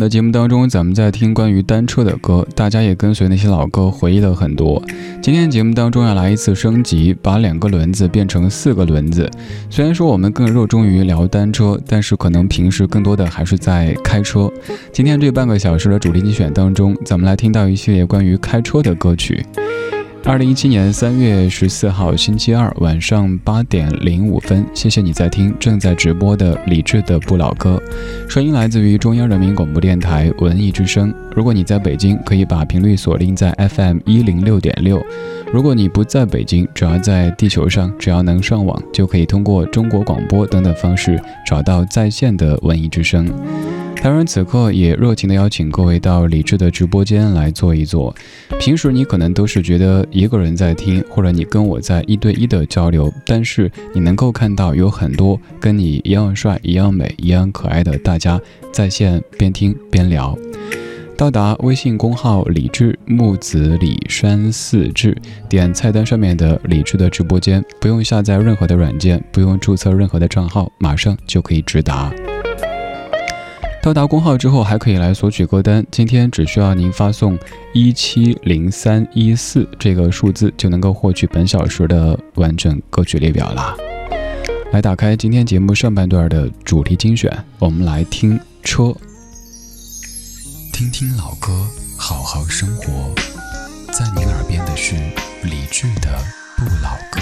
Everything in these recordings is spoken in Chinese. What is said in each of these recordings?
的节目当中，咱们在听关于单车的歌，大家也跟随那些老歌回忆了很多。今天节目当中要来一次升级，把两个轮子变成四个轮子。虽然说我们更热衷于聊单车，但是可能平时更多的还是在开车。今天这半个小时的主题精选当中，咱们来听到一系列关于开车的歌曲。二零一七年三月十四号星期二晚上八点零五分，谢谢你在听正在直播的李志的不老歌，声音来自于中央人民广播电台文艺之声。如果你在北京，可以把频率锁定在 FM 一零六点六；如果你不在北京，只要在地球上，只要能上网，就可以通过中国广播等等方式找到在线的文艺之声。当然，此刻也热情的邀请各位到李智的直播间来坐一坐。平时你可能都是觉得一个人在听，或者你跟我在一对一的交流，但是你能够看到有很多跟你一样帅、一样美、一样可爱的大家在线边听边聊。到达微信公号李智木子李山四智，点菜单上面的李智的直播间，不用下载任何的软件，不用注册任何的账号，马上就可以直达。到达公号之后，还可以来索取歌单。今天只需要您发送一七零三一四这个数字，就能够获取本小时的完整歌曲列表啦。来打开今天节目上半段的主题精选，我们来听车，听听老歌，好好生活。在您耳边的是理智的不老歌。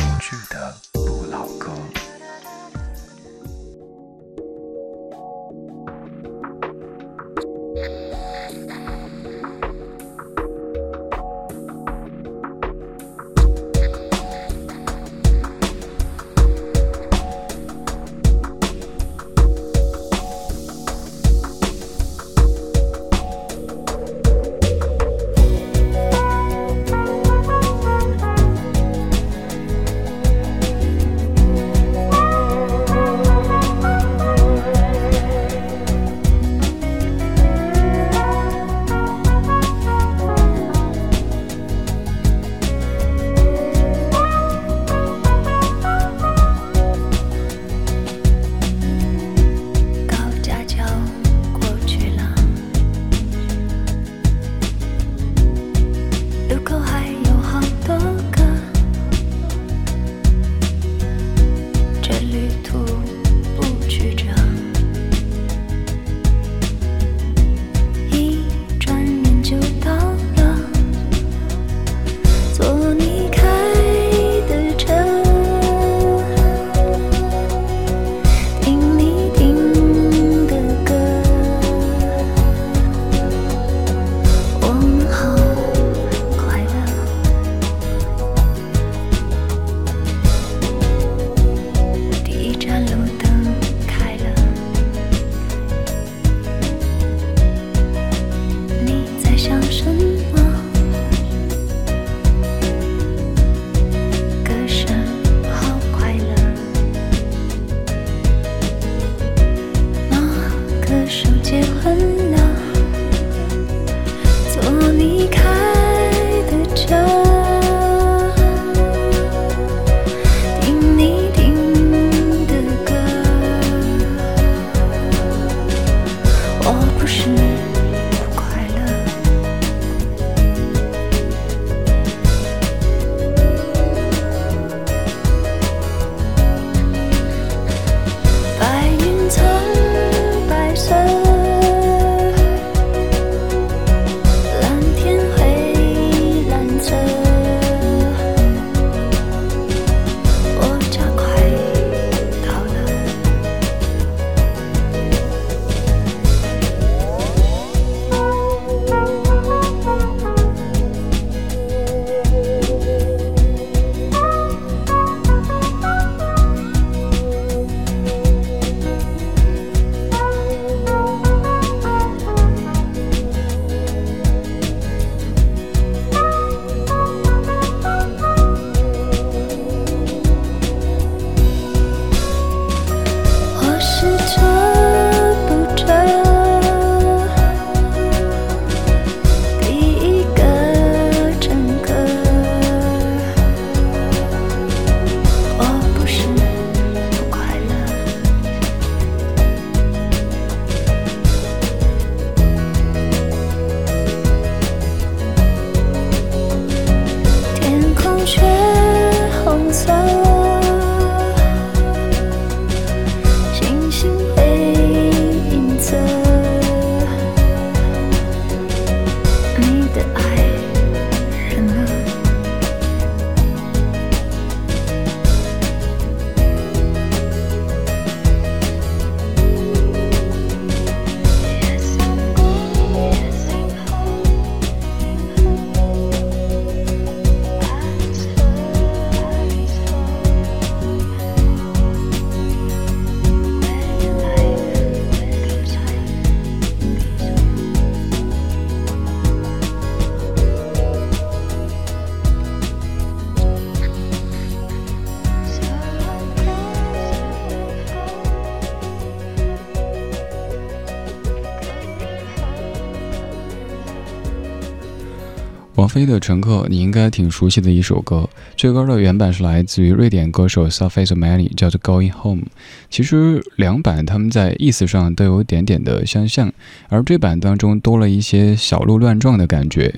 王菲的《乘客》，你应该挺熟悉的一首歌。这歌的原版是来自于瑞典歌手 Surface Many，叫做《Going Home》。其实两版他们在意思上都有点点的相像，而这版当中多了一些小鹿乱撞的感觉。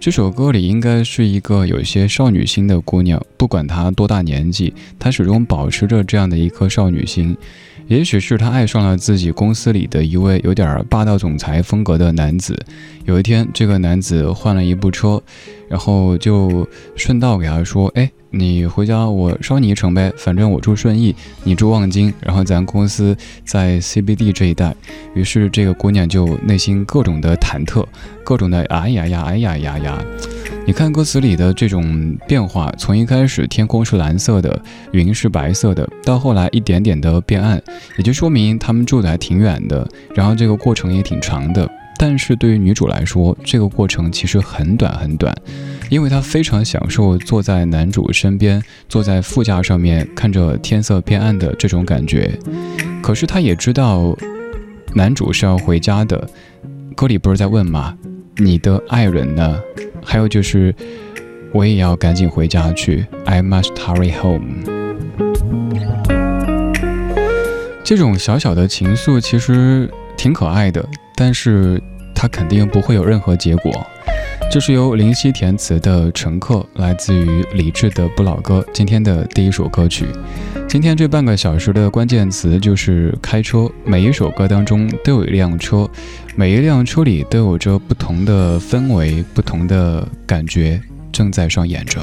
这首歌里应该是一个有些少女心的姑娘，不管她多大年纪，她始终保持着这样的一颗少女心。也许是她爱上了自己公司里的一位有点霸道总裁风格的男子。有一天，这个男子换了一部车，然后就顺道给她说：“哎。”你回家，我捎你一程呗。反正我住顺义，你住望京，然后咱公司在 CBD 这一带。于是这个姑娘就内心各种的忐忑，各种的哎呀呀，哎呀呀呀。你看歌词里的这种变化，从一开始天空是蓝色的，云是白色的，到后来一点点的变暗，也就说明他们住的还挺远的，然后这个过程也挺长的。但是对于女主来说，这个过程其实很短很短，因为她非常享受坐在男主身边，坐在副驾上面看着天色变暗的这种感觉。可是她也知道，男主是要回家的。歌里不是在问吗？你的爱人呢？还有就是，我也要赶紧回家去。I must hurry home。这种小小的情愫其实挺可爱的，但是。它肯定不会有任何结果。这是由林夕填词的《乘客》，来自于李志的《不老歌》。今天的第一首歌曲，今天这半个小时的关键词就是开车。每一首歌当中都有一辆车，每一辆车里都有着不同的氛围、不同的感觉正在上演着。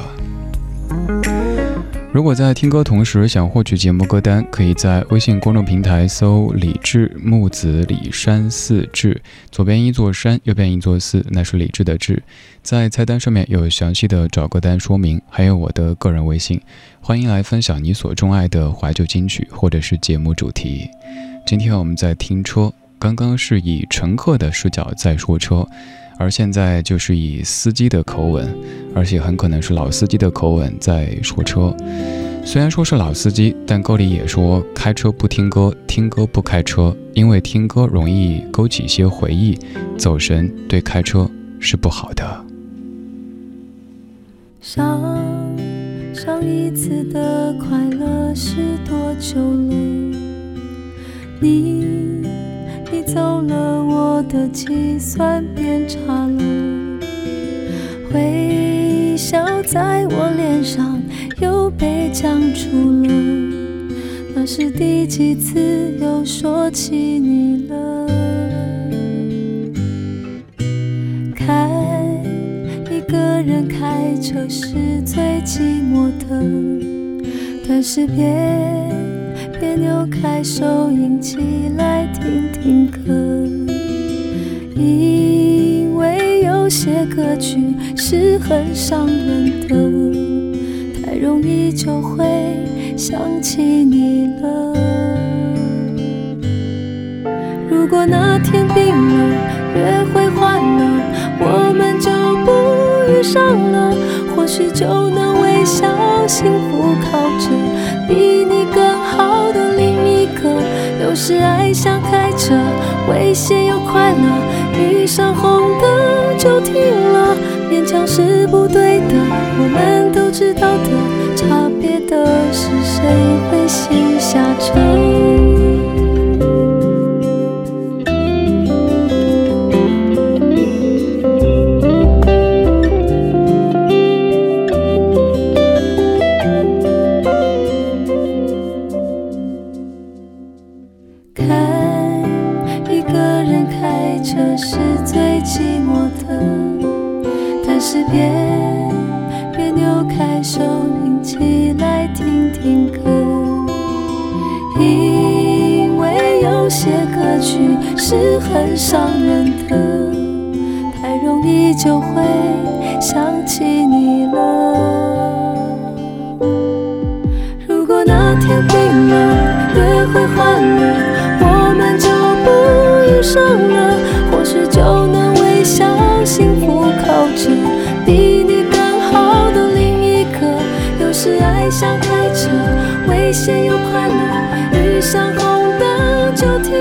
如果在听歌同时想获取节目歌单，可以在微信公众平台搜“李志木子李山寺志”，左边一座山，右边一座寺，那是李志的志。在菜单上面有详细的找歌单说明，还有我的个人微信，欢迎来分享你所钟爱的怀旧金曲或者是节目主题。今天我们在听车，刚刚是以乘客的视角在说车。而现在就是以司机的口吻，而且很可能是老司机的口吻在说车。虽然说是老司机，但歌里也说开车不听歌，听歌不开车，因为听歌容易勾起一些回忆，走神对开车是不好的。上上一次的快乐是多久了？你。走了，我的计算变差了。微笑在我脸上又被讲出了。那是第几次又说起你了？开一个人开车是最寂寞的，但是别。别扭开收音机来听听歌曲是很伤人的，太容易就会想起你了。如果那天冰了，约会换了，我们就不遇上了，或许就能微笑，幸福靠着比你更。好的另一个，有时爱像开车，危险又快乐，一上红灯就停了，勉强是不对的，我们都知道的，差别的是谁会先下车。爱像开车，危险又快乐，遇上红灯就停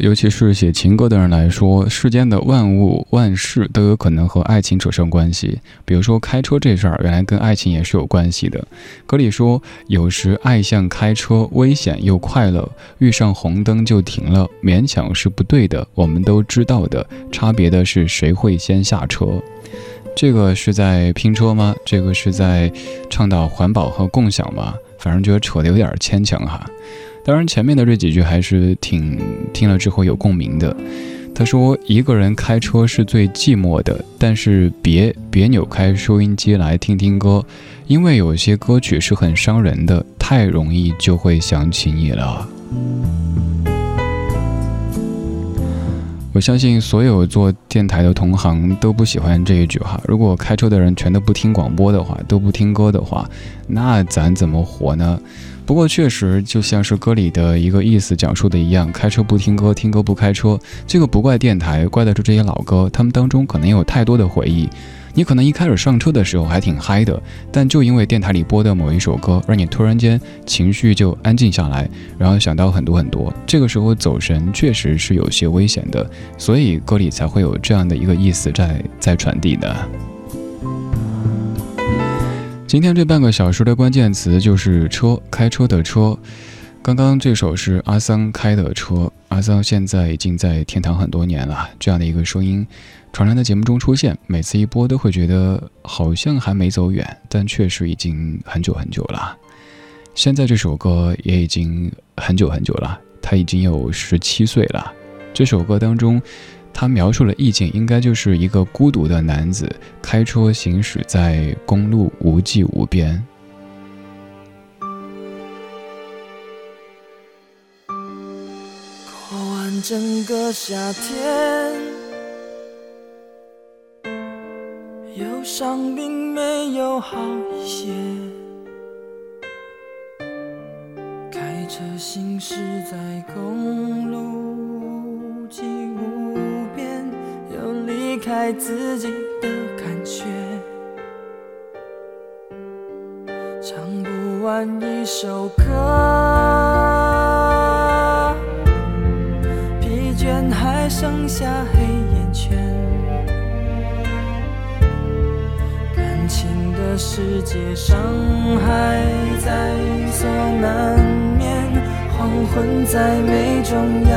尤其是写情歌的人来说，世间的万物万事都有可能和爱情扯上关系。比如说开车这事儿，原来跟爱情也是有关系的。歌里说，有时爱像开车，危险又快乐，遇上红灯就停了，勉强是不对的，我们都知道的。差别的是谁会先下车。这个是在拼车吗？这个是在倡导环保和共享吗？反正觉得扯得有点牵强哈。当然，前面的这几句还是挺听了之后有共鸣的。他说：“一个人开车是最寂寞的，但是别别扭开收音机来听听歌，因为有些歌曲是很伤人的，太容易就会想起你了。”我相信所有做电台的同行都不喜欢这一句哈。如果开车的人全都不听广播的话，都不听歌的话，那咱怎么活呢？不过确实，就像是歌里的一个意思讲述的一样，开车不听歌，听歌不开车。这个不怪电台，怪的是这些老歌，他们当中可能有太多的回忆。你可能一开始上车的时候还挺嗨的，但就因为电台里播的某一首歌，让你突然间情绪就安静下来，然后想到很多很多。这个时候走神确实是有些危险的，所以歌里才会有这样的一个意思在在传递的。今天这半个小时的关键词就是车，开车的车。刚刚这首是阿桑开的车，阿桑现在已经在天堂很多年了。这样的一个声音，常常在节目中出现，每次一播都会觉得好像还没走远，但确实已经很久很久了。现在这首歌也已经很久很久了，他已经有十七岁了。这首歌当中。他描述了意境，应该就是一个孤独的男子开车行驶在公路无际无边。过完整个夏天，忧伤并没有好一些。开车行驶在公路无际无。离开自己的感觉，唱不完一首歌，疲倦还剩下黑眼圈，感情的世界伤害在所难免，黄昏再美终要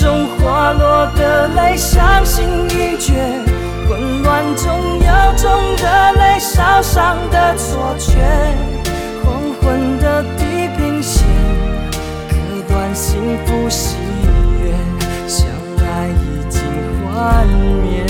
中滑落的泪，伤心欲绝；混乱中有种热泪烧伤的错觉。黄昏的地平线，割断幸福喜悦，相爱已经幻灭。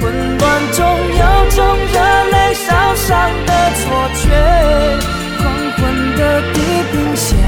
混乱中有种热泪烧伤的错觉，黄昏的地平线。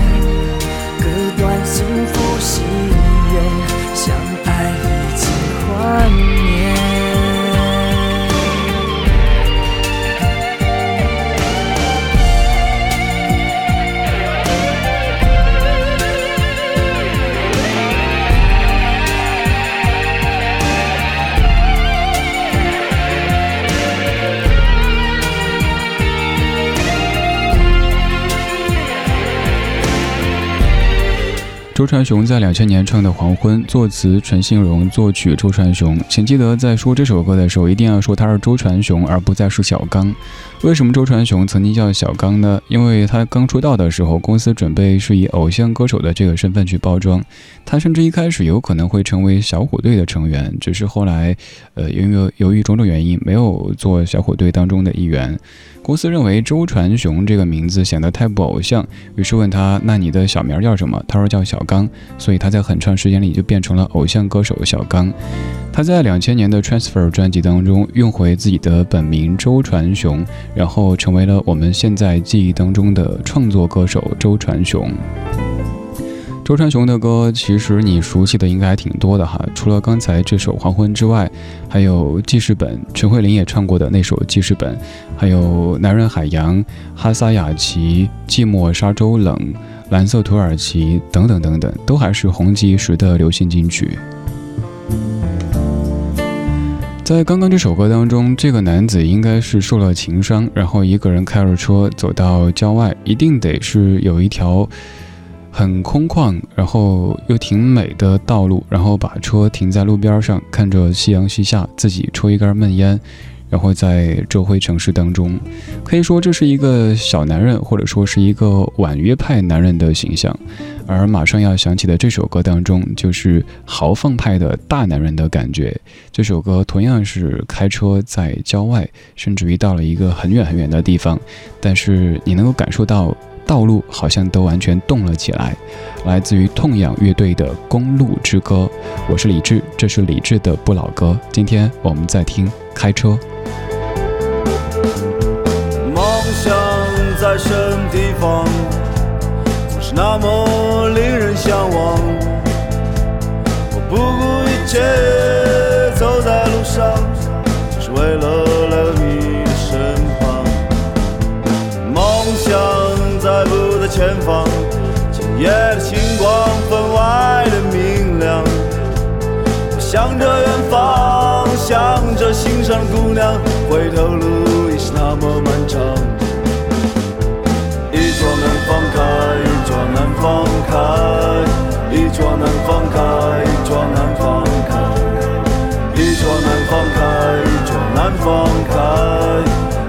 周传雄在两千年唱的《黄昏》，作词陈信荣，作曲周传雄。请记得在说这首歌的时候，一定要说他是周传雄，而不再是小刚。为什么周传雄曾经叫小刚呢？因为他刚出道的时候，公司准备是以偶像歌手的这个身份去包装，他甚至一开始有可能会成为小虎队的成员，只是后来，呃，因为由于种种原因，没有做小虎队当中的一员。公司认为周传雄这个名字显得太不偶像，于是问他：“那你的小名叫什么？”他说叫小刚，所以他在很长时间里就变成了偶像歌手小刚。他在两千年的《Transfer》专辑当中用回自己的本名周传雄，然后成为了我们现在记忆当中的创作歌手周传雄。周传雄的歌，其实你熟悉的应该还挺多的哈。除了刚才这首《黄昏》之外，还有记事本，陈慧琳也唱过的那首《记事本》，还有《男人海洋》、哈萨雅琪、寂寞沙洲冷、蓝色土耳其等等等等，都还是红极一时的流行金曲。在刚刚这首歌当中，这个男子应该是受了情伤，然后一个人开着车走到郊外，一定得是有一条。很空旷，然后又挺美的道路，然后把车停在路边上，看着夕阳西下，自己抽一根闷烟，然后在周辉城市当中，可以说这是一个小男人，或者说是一个婉约派男人的形象。而马上要响起的这首歌当中，就是豪放派的大男人的感觉。这首歌同样是开车在郊外，甚至于到了一个很远很远的地方，但是你能够感受到。道路好像都完全动了起来，来自于痛仰乐队的《公路之歌》。我是李志，这是李志的不老歌。今天我们在听开车。梦想在什么地方，总是那么令人向往。我不顾一切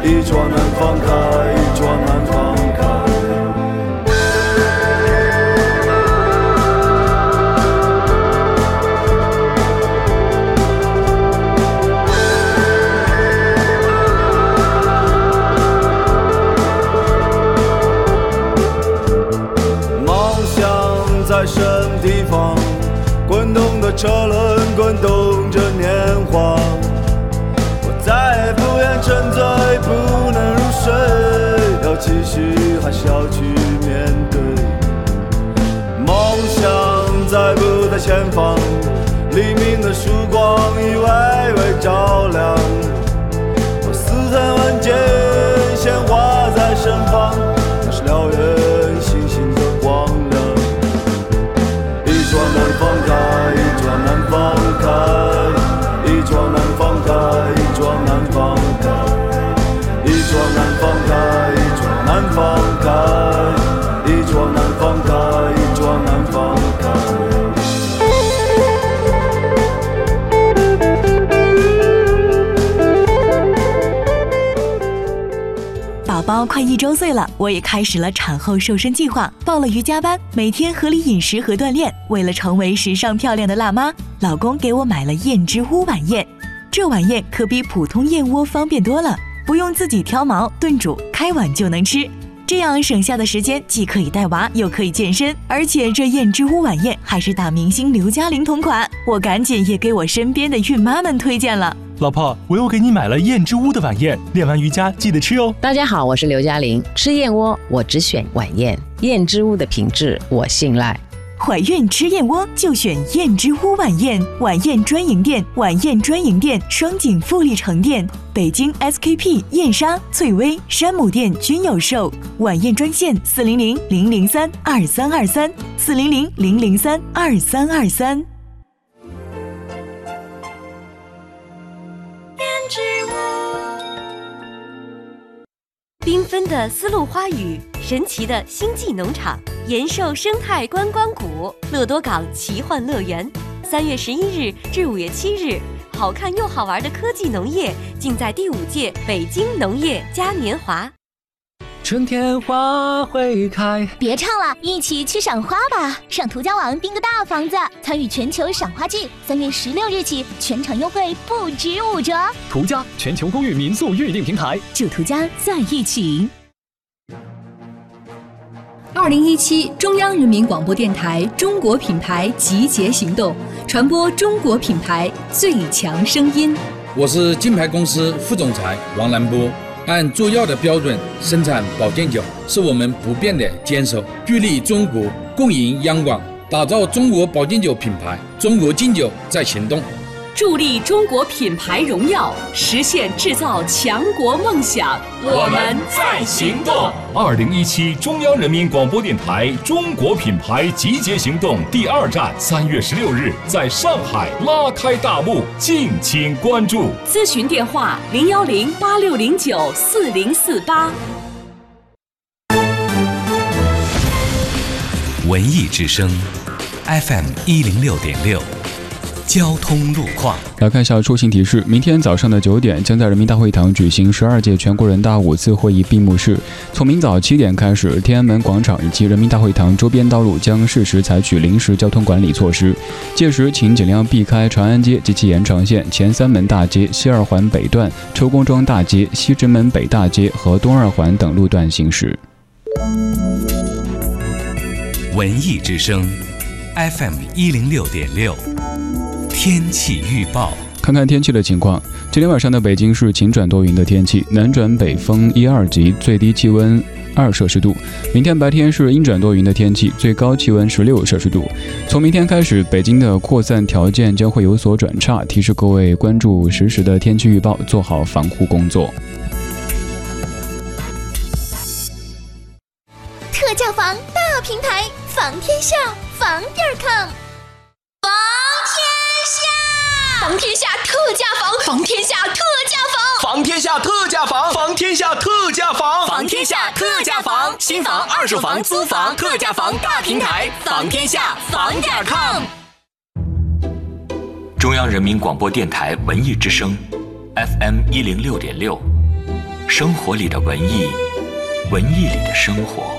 一桌难放开，一桌继续还是要去面对。梦想在不在前方？黎明的曙光已微微照亮。我四海万界，鲜花在身旁，那是燎原放开，一桩难放开，一桩难放开。宝宝快一周岁了，我也开始了产后瘦身计划，报了瑜伽班，每天合理饮食和锻炼。为了成为时尚漂亮的辣妈，老公给我买了燕之屋晚宴。这晚宴可比普通燕窝方便多了，不用自己挑毛、炖煮，开碗就能吃。这样省下的时间既可以带娃，又可以健身，而且这燕之屋晚宴还是大明星刘嘉玲同款，我赶紧也给我身边的孕妈们推荐了。老婆，我又给你买了燕之屋的晚宴，练完瑜伽记得吃哦。大家好，我是刘嘉玲。吃燕窝我只选晚宴，燕之屋的品质我信赖。怀孕吃燕窝就选燕之屋晚宴，晚宴专营店，晚宴专营店，双井富力城店、北京 SKP、燕莎、翠微、山姆店均有售。晚宴专线：四零零零零三二三二三，四零零零零三二三二三。缤纷的丝路花语，神奇的星际农场，延寿生态观光谷，乐多港奇幻乐园。三月十一日至五月七日，好看又好玩的科技农业尽在第五届北京农业嘉年华。春天花会开，别唱了，一起去赏花吧！上途家网订个大房子，参与全球赏花季，三月十六日起全场优惠不止五折。途家全球公寓民宿预订平台，祝途家在一起。二零一七中央人民广播电台中国品牌集结行动，传播中国品牌最强声音。我是金牌公司副总裁王兰波。按做药的标准生产保健酒，是我们不变的坚守。聚力中国，共赢央广，打造中国保健酒品牌。中国劲酒在行动，助力中国品牌荣耀，实现制造强国梦想。我们在行动。二零一七中央人民广播电台中国品牌集结行动第二站，三月十六日在上海拉开大幕，敬请关注。咨询电话：零幺零八六零九四零四八。文艺之声，FM 一零六点六。交通路况，来看一下出行提示。明天早上的九点，将在人民大会堂举行十二届全国人大五次会议闭幕式。从明早七点开始，天安门广场以及人民大会堂周边道路将适时采取临时交通管理措施，届时请尽量避开长安街及其延长线、前三门大街、西二环北段、车公庄大街、西直门北大街和东二环等路段行驶。文艺之声，FM 一零六点六。天气预报，看看天气的情况。今天晚上的北京是晴转多云的天气，南转北风一二级，最低气温二摄氏度。明天白天是阴转多云的天气，最高气温十六摄氏度。从明天开始，北京的扩散条件将会有所转差，提示各位关注实时的天气预报，做好防护工作。特价房大平台，房天下，房点儿 com。房天下特价房，房天下特价房，房天下特价房，房天下特价房，房天下特价房，新房、二手房、租房，特价房。大平台，房天下房点 com。中央人民广播电台文艺之声，FM 一零六点六，生活里的文艺，文艺里的生活。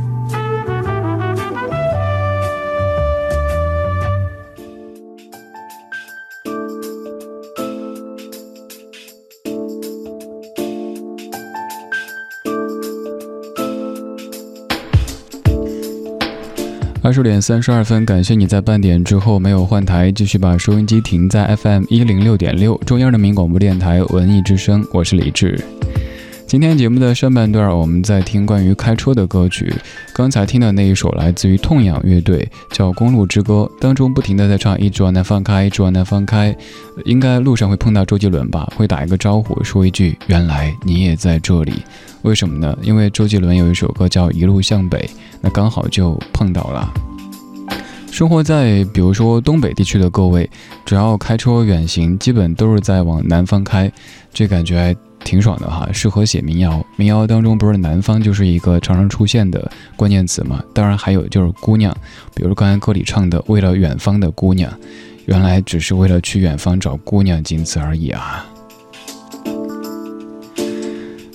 二十点三十二分，感谢你在半点之后没有换台，继续把收音机停在 FM 一零六点六，中央人民广播电台文艺之声，我是李志。今天节目的上半段，我们在听关于开车的歌曲。刚才听的那一首来自于痛仰乐队，叫《公路之歌》，当中不停的在唱“一直往南放开，一直往南放开”。应该路上会碰到周杰伦吧？会打一个招呼，说一句“原来你也在这里”。为什么呢？因为周杰伦有一首歌叫《一路向北》。那刚好就碰到了。生活在比如说东北地区的各位，只要开车远行，基本都是在往南方开，这感觉还挺爽的哈，适合写民谣。民谣当中不是南方就是一个常常出现的关键词嘛？当然还有就是姑娘，比如刚才歌里唱的“为了远方的姑娘”，原来只是为了去远方找姑娘，仅此而已啊。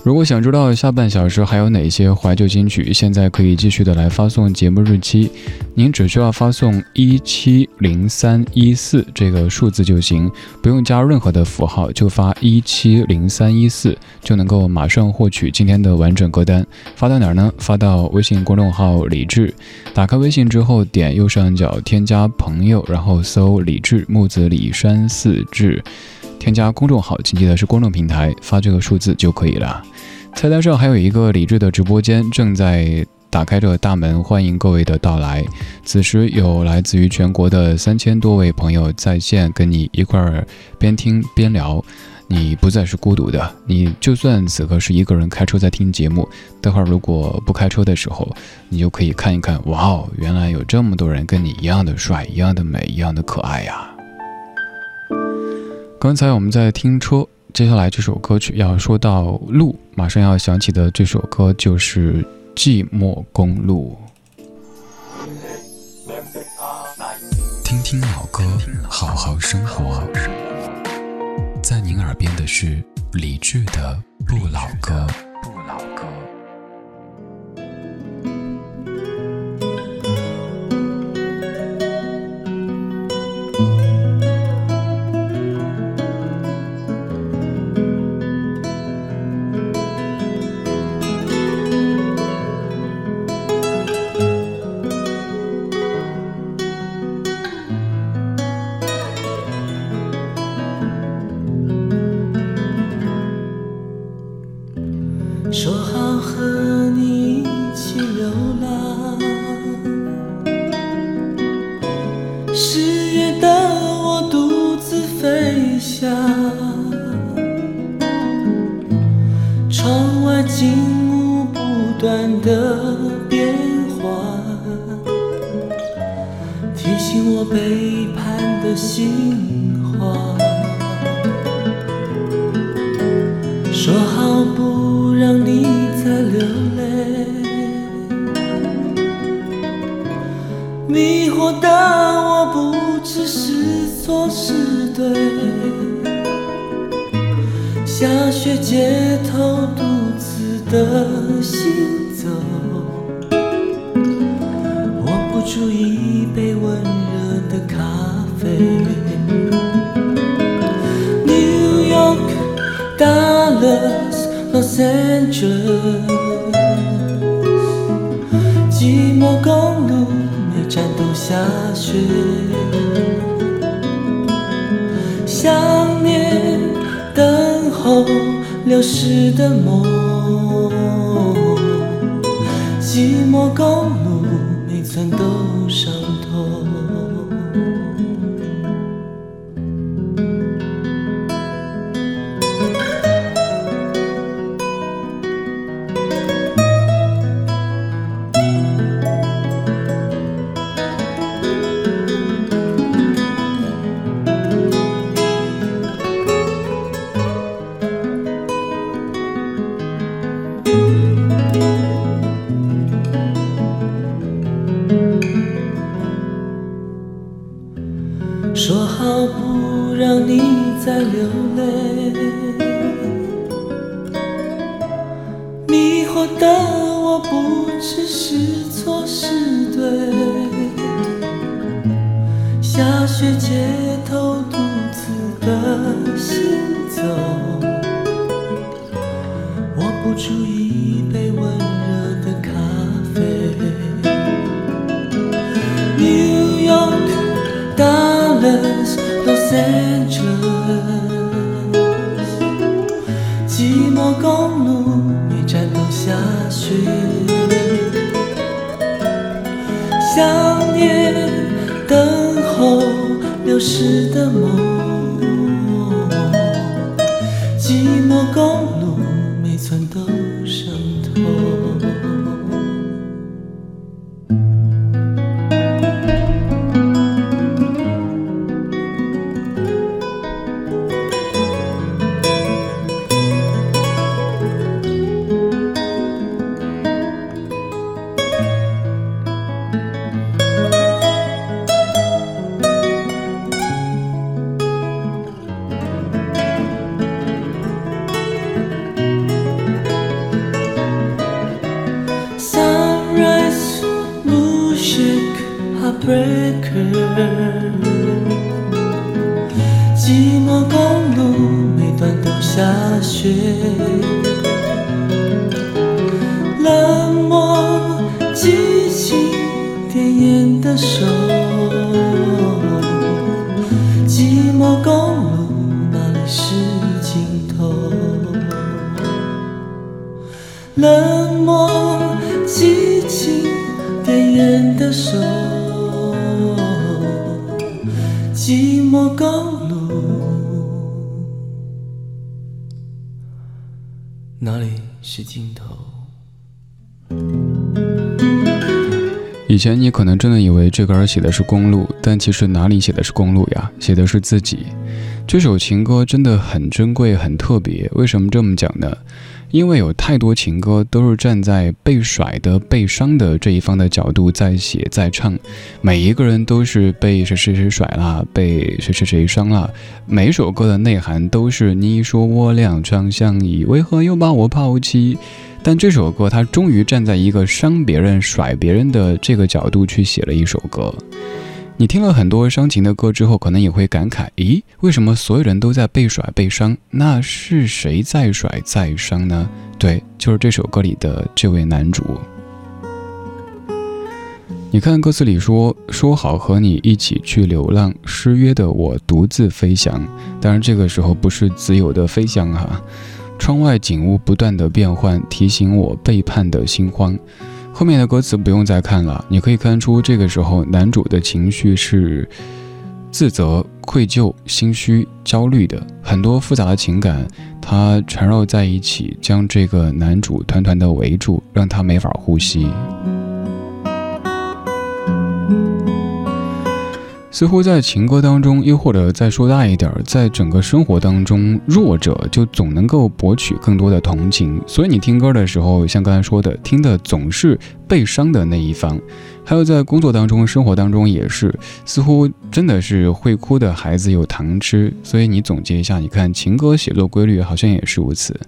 如果想知道下半小时还有哪些怀旧金曲，现在可以继续的来发送节目日期。您只需要发送一七零三一四这个数字就行，不用加任何的符号，就发一七零三一四就能够马上获取今天的完整歌单。发到哪儿呢？发到微信公众号李志。打开微信之后，点右上角添加朋友，然后搜李志木子李山四志。添加公众号，请记得是公众平台，发这个数字就可以了。菜单上还有一个理智的直播间正在打开着大门，欢迎各位的到来。此时有来自于全国的三千多位朋友在线跟你一块儿边听边聊，你不再是孤独的。你就算此刻是一个人开车在听节目，待会儿如果不开车的时候，你就可以看一看，哇哦，原来有这么多人跟你一样的帅，一样的美，一样的可爱呀。刚才我们在听车，接下来这首歌曲要说到路，马上要响起的这首歌就是《寂寞公路》。听听老歌，好好生活。在您耳边的是李志的不老歌。在街头独自的行走，握不住一杯温热的咖啡。New York, Dallas, Los Angeles，寂寞公路每站都下雪，想念，等候。流逝的梦。寂寞公寂寞公路每站都下雪，想念等候流逝的梦，哪里是尽头？以前你可能真的以为这歌儿写的是公路，但其实哪里写的是公路呀？写的是自己。这首情歌真的很珍贵、很特别。为什么这么讲呢？因为有太多情歌都是站在被甩的、被伤的这一方的角度在写、在唱。每一个人都是被谁谁谁甩了，被谁谁谁伤了。每首歌的内涵都是你说我俩长相依，为何又把我抛弃？但这首歌，它终于站在一个伤别人、甩别人的这个角度去写了一首歌。你听了很多伤情的歌之后，可能也会感慨：咦，为什么所有人都在被甩、被伤？那是谁在甩、在伤呢？对，就是这首歌里的这位男主。你看歌词里说：“说好和你一起去流浪，失约的我独自飞翔。”当然，这个时候不是自由的飞翔哈。窗外景物不断的变换，提醒我背叛的心慌。后面的歌词不用再看了，你可以看出这个时候男主的情绪是自责、愧疚、心虚、焦虑的，很多复杂的情感，他缠绕在一起，将这个男主团团的围住，让他没法呼吸。似乎在情歌当中，又或者再说大一点，在整个生活当中，弱者就总能够博取更多的同情。所以你听歌的时候，像刚才说的，听的总是被伤的那一方。还有在工作当中、生活当中也是，似乎真的是会哭的孩子有糖吃。所以你总结一下，你看情歌写作规律好像也是如此。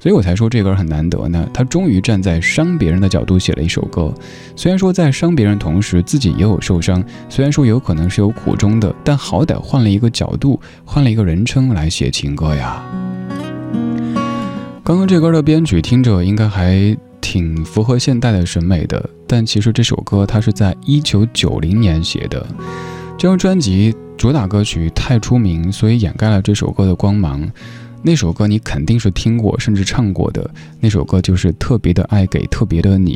所以我才说这歌很难得呢。他终于站在伤别人的角度写了一首歌，虽然说在伤别人同时自己也有受伤，虽然说有可能是有苦衷的，但好歹换了一个角度，换了一个人称来写情歌呀。刚刚这歌的编曲听着应该还挺符合现代的审美的，但其实这首歌它是在一九九零年写的。这张专辑主打歌曲太出名，所以掩盖了这首歌的光芒。那首歌你肯定是听过，甚至唱过的。那首歌就是《特别的爱给特别的你》。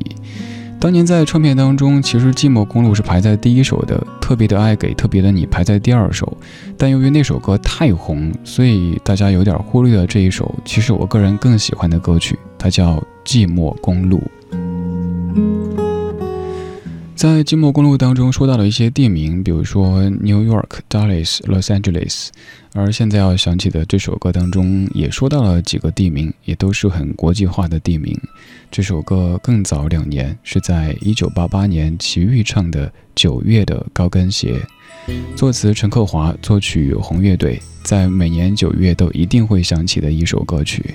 当年在唱片当中，其实《寂寞公路》是排在第一首的，《特别的爱给特别的你》排在第二首。但由于那首歌太红，所以大家有点忽略了这一首。其实我个人更喜欢的歌曲，它叫《寂寞公路》。在《寂寞公路》当中说到了一些地名，比如说 New York、Dallas、Los Angeles，而现在要想起的这首歌当中也说到了几个地名，也都是很国际化的地名。这首歌更早两年，是在1988年齐豫唱的《九月的高跟鞋》。作词陈克华，作曲红乐队，在每年九月都一定会响起的一首歌曲。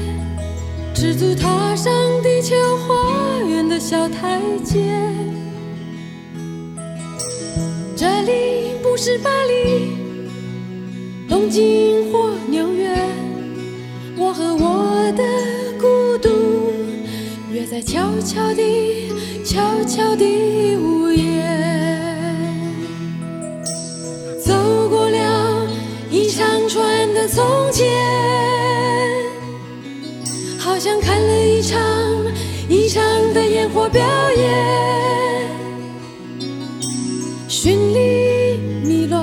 赤足踏上地球花园的小台阶，这里不是巴黎、东京或纽约，我和我的孤独约在悄悄地、悄悄地午夜，走过了一长串的从前。看了一场一场的烟火表演，绚丽迷乱，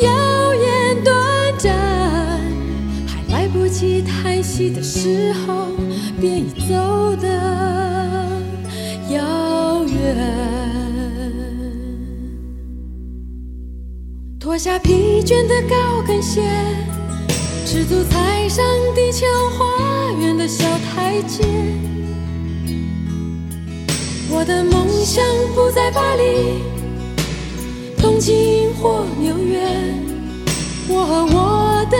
耀眼短暂，还来不及叹息的时候，便已走得遥远。脱下疲倦的高跟鞋。赤足踩上地球花园的小台阶，我的梦想不在巴黎、东京或纽约，我和我的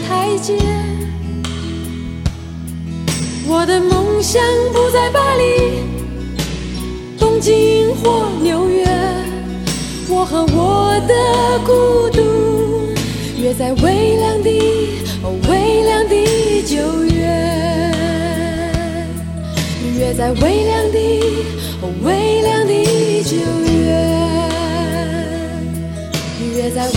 台阶。我的梦想不在巴黎、东京或纽约，我和我的孤独约在微凉的、微凉的九月，约在微凉的、微凉的九月，约在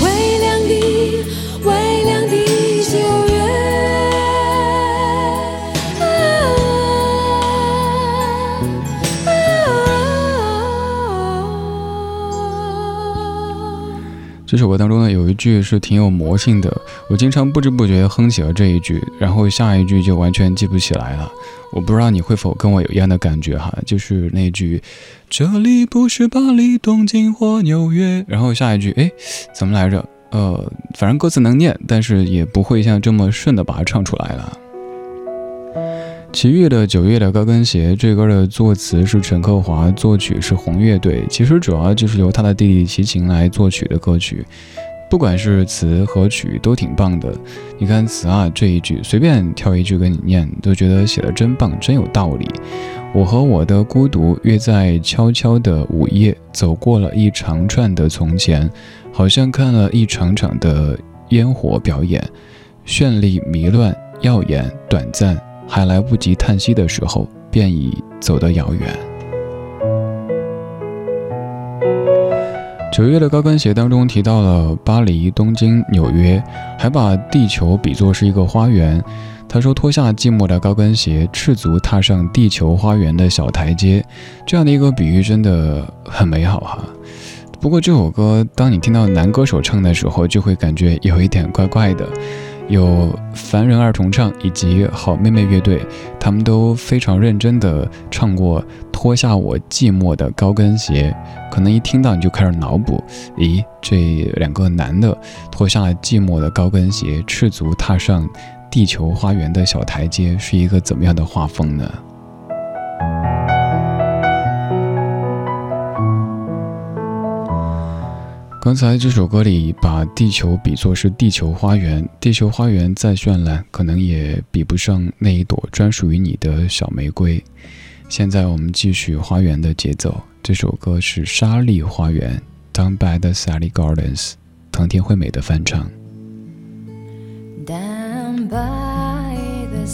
这首歌当中呢，有一句是挺有魔性的，我经常不知不觉哼起了这一句，然后下一句就完全记不起来了。我不知道你会否跟我有一样的感觉哈，就是那句“这里不是巴黎、东京或纽约”，然后下一句，哎，怎么来着？呃，反正歌词能念，但是也不会像这么顺的把它唱出来了。齐豫的《九月的高跟鞋》这歌的作词是陈克华，作曲是红乐队。其实主要就是由他的弟弟齐秦来作曲的歌曲，不管是词和曲都挺棒的。你看词啊，这一句随便挑一句跟你念，都觉得写的真棒，真有道理。我和我的孤独约在悄悄的午夜，走过了一长串的从前，好像看了一场场的烟火表演，绚丽迷乱、耀眼、短暂，还来不及叹息的时候，便已走得遥远。九月的高跟鞋当中提到了巴黎、东京、纽约，还把地球比作是一个花园。他说：“脱下寂寞的高跟鞋，赤足踏上地球花园的小台阶，这样的一个比喻真的很美好哈。不过这首歌，当你听到男歌手唱的时候，就会感觉有一点怪怪的。有凡人二重唱以及好妹妹乐队，他们都非常认真地唱过《脱下我寂寞的高跟鞋》，可能一听到你就开始脑补：咦，这两个男的脱下了寂寞的高跟鞋，赤足踏上。”地球花园的小台阶是一个怎么样的画风呢？刚才这首歌里把地球比作是地球花园，地球花园再绚烂，可能也比不上那一朵专属于你的小玫瑰。现在我们继续花园的节奏，这首歌是《沙莉花园》，Down by the Sally Gardens，藤田惠美的翻唱。Down by the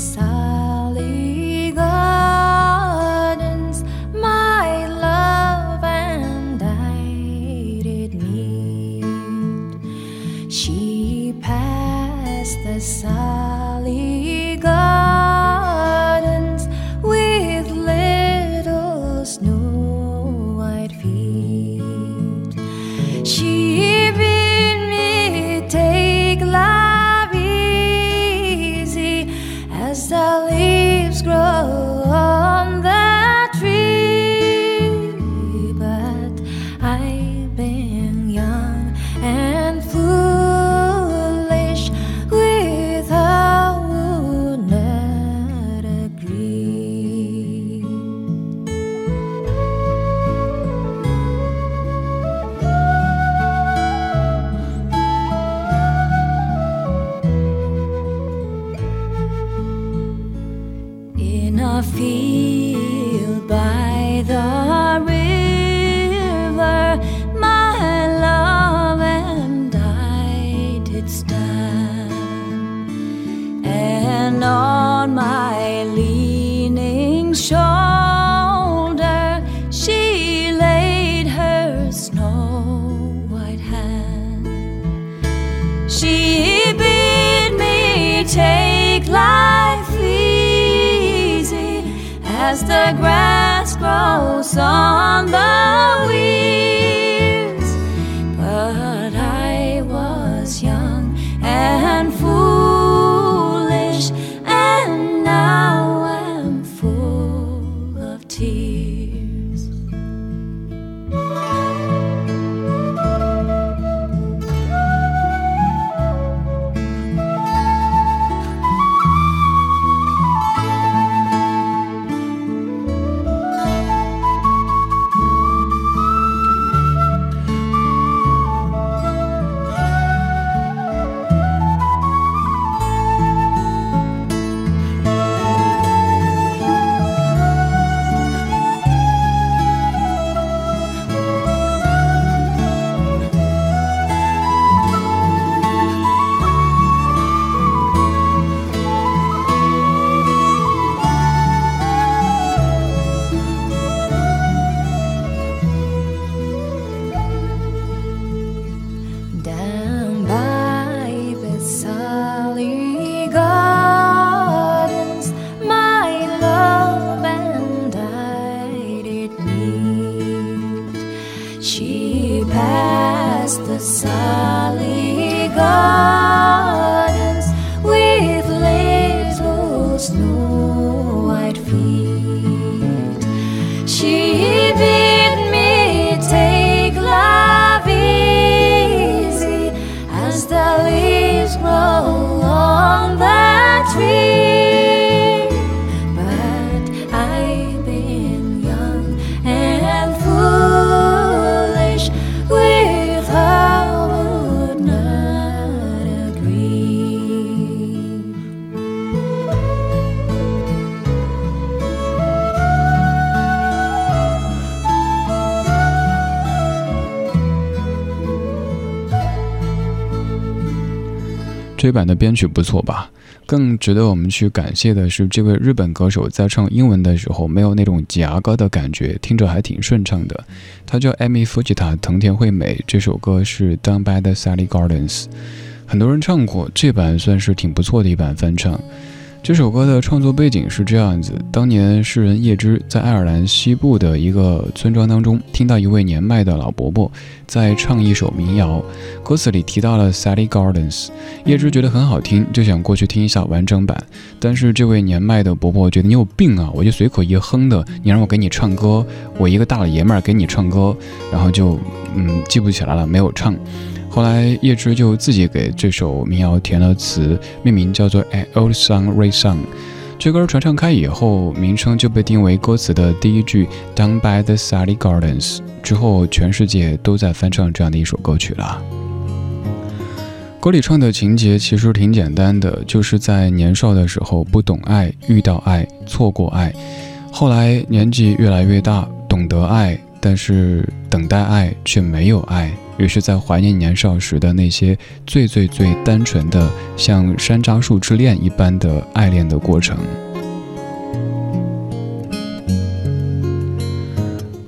版的编曲不错吧？更值得我们去感谢的是，这位日本歌手在唱英文的时候没有那种夹歌的感觉，听着还挺顺畅的。他叫 Amy Fujita，藤田惠美。这首歌是 Down by the Sally Gardens，很多人唱过，这版算是挺不错的一版翻唱。这首歌的创作背景是这样子：当年诗人叶芝在爱尔兰西部的一个村庄当中，听到一位年迈的老伯伯在唱一首民谣，歌词里提到了 Sally Gardens，叶芝觉得很好听，就想过去听一下完整版。但是这位年迈的伯伯觉得你有病啊，我就随口一哼的，你让我给你唱歌，我一个大老爷们儿给你唱歌，然后就嗯记不起来了，没有唱。后来叶芝就自己给这首民谣填了词，命名叫做《An Old Song Re-Sung》。这歌传唱开以后，名称就被定为歌词的第一句 “Down by the Sally Gardens”。之后，全世界都在翻唱这样的一首歌曲了。歌里唱的情节其实挺简单的，就是在年少的时候不懂爱，遇到爱，错过爱。后来年纪越来越大，懂得爱，但是等待爱却没有爱。于是，在怀念年少时的那些最最最单纯的，像山楂树之恋一般的爱恋的过程。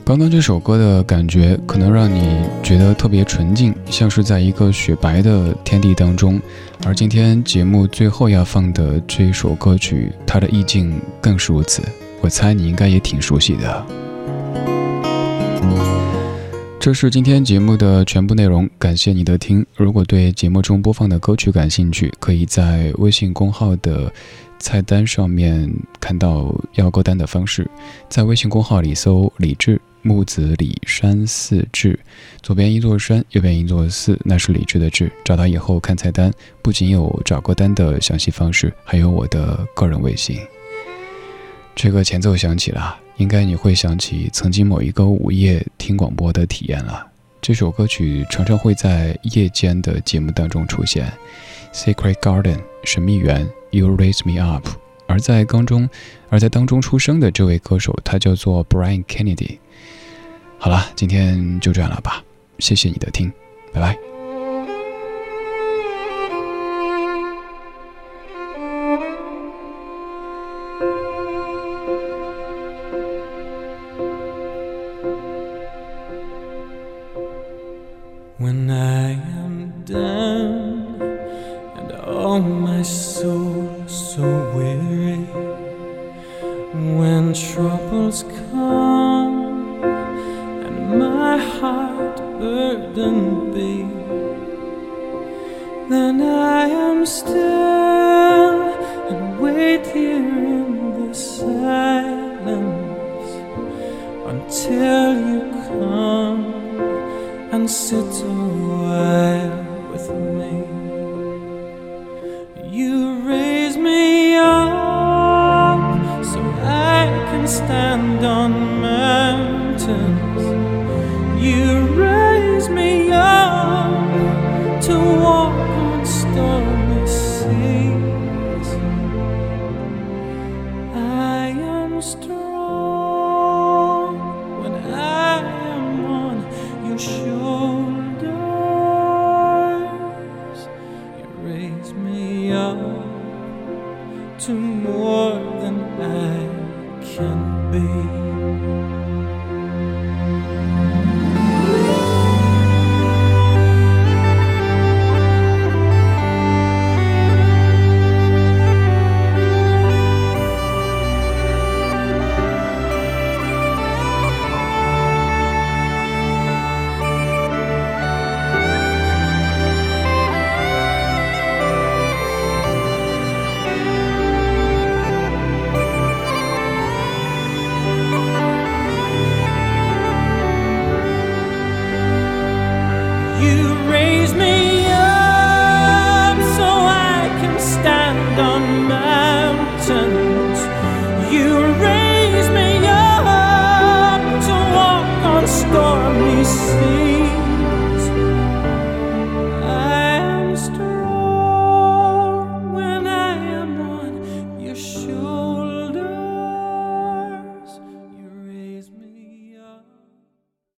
刚刚这首歌的感觉，可能让你觉得特别纯净，像是在一个雪白的天地当中。而今天节目最后要放的这首歌曲，它的意境更是如此。我猜你应该也挺熟悉的。这是今天节目的全部内容，感谢你的听。如果对节目中播放的歌曲感兴趣，可以在微信公号的菜单上面看到要歌单的方式。在微信公号里搜“李志木子李山寺志”，左边一座山，右边一座寺，那是李志的志。找到以后看菜单，不仅有找歌单的详细方式，还有我的个人微信。这个前奏响起了。应该你会想起曾经某一个午夜听广播的体验了。这首歌曲常常会在夜间的节目当中出现，《Secret Garden》神秘园，《You Raise Me Up》。而在当中，而在当中出生的这位歌手，他叫做 Brian Kennedy。好了，今天就这样了吧，谢谢你的听，拜拜。